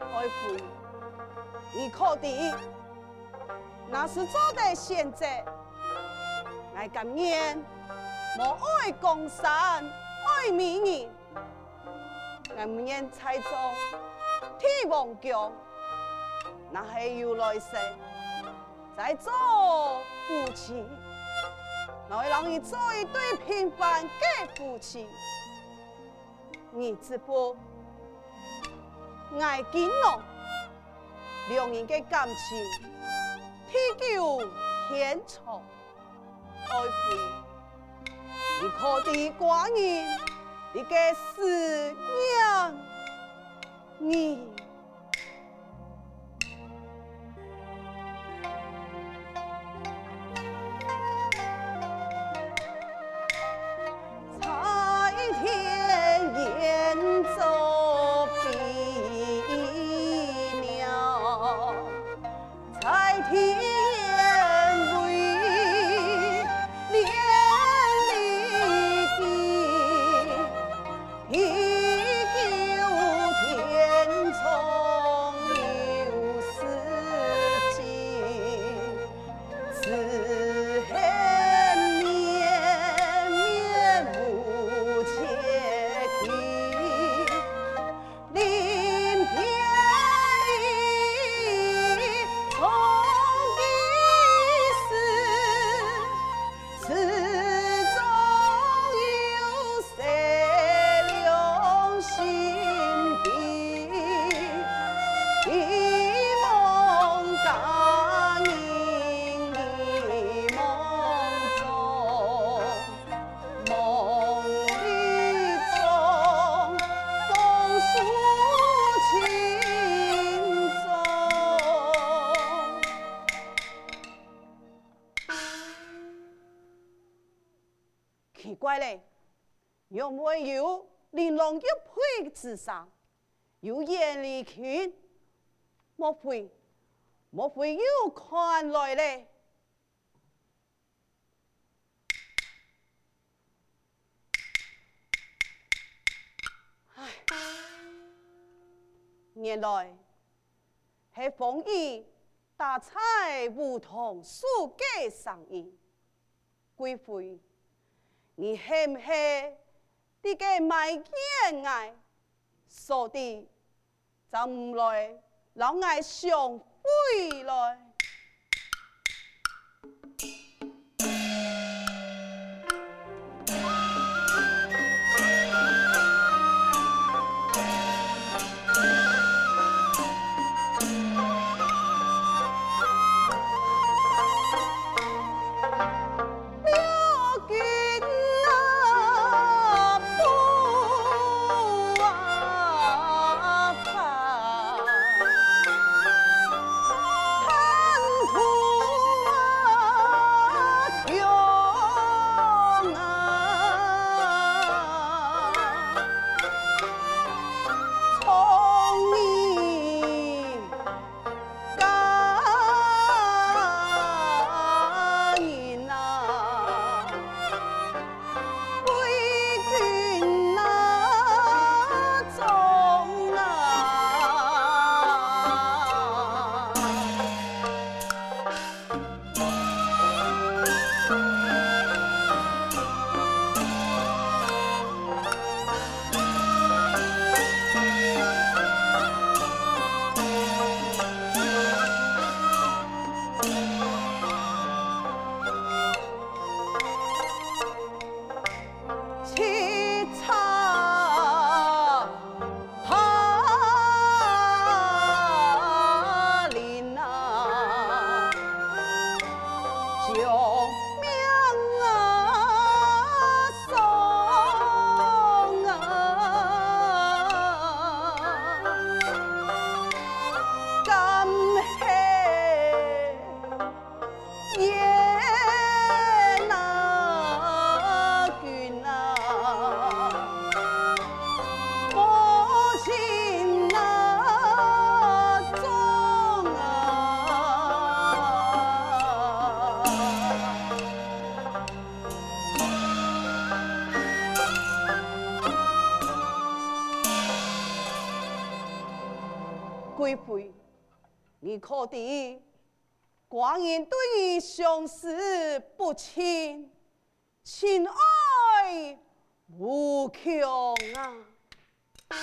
爱妃，你可的那是做得现在，我甘愿莫爱江山爱美人，我不愿再做天王宫，那还有来生再做夫妻。我会让你做一对平凡的夫妻，你只不爱金龙，两人的感情地久天长。爱妃，你可的寡人，你的思念你。佩之上，有艳丽裙？莫非莫非又看来嘞？唉，原来系凤仪大彩梧桐树嘅声音，贵妃，你系唔系？你个卖见爱，说的就唔来，老爱上回来。你可知寡人对你相思不尽，情爱无穷啊！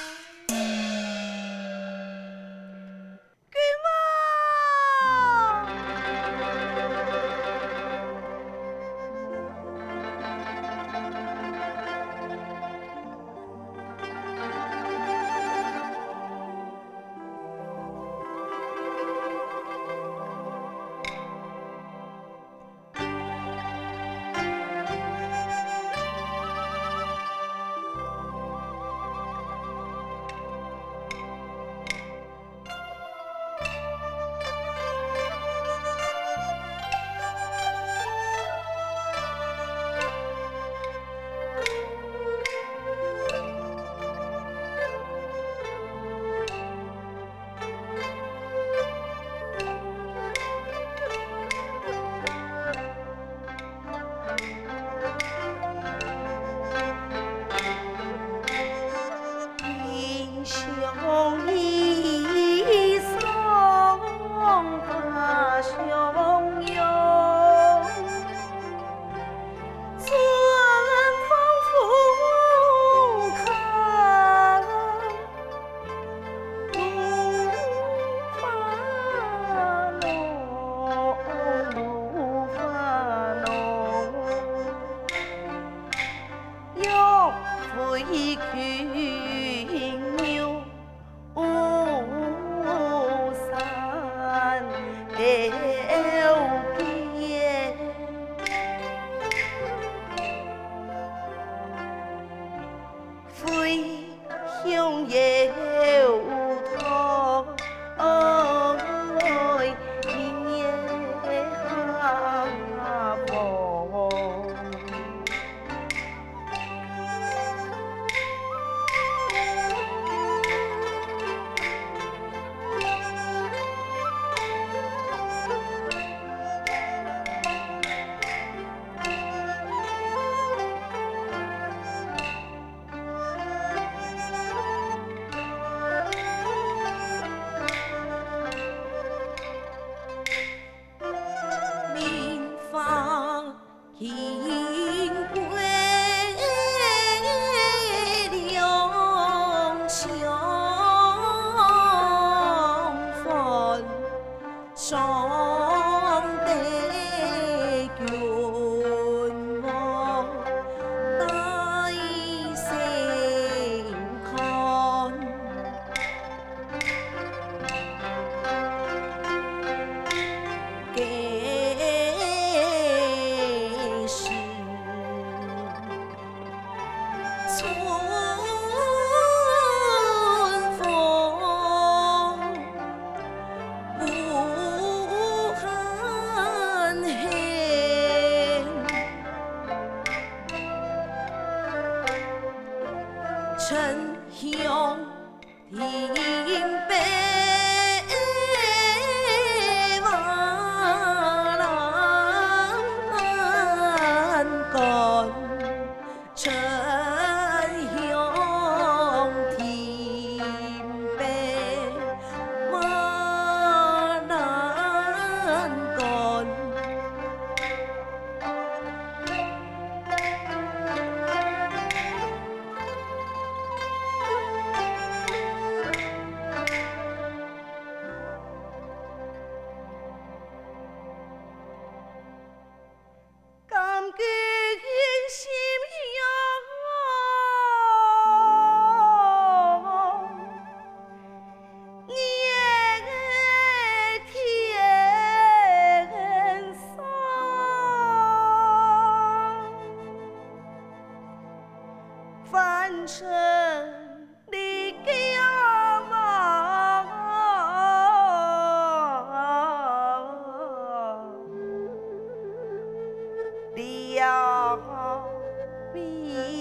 相盼。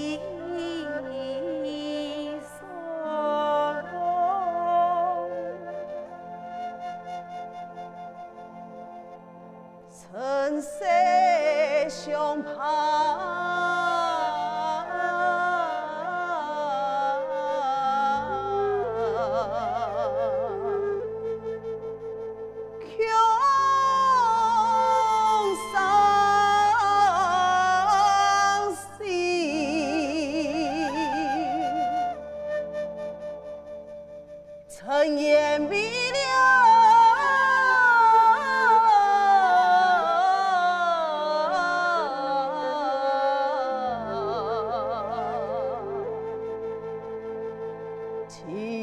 情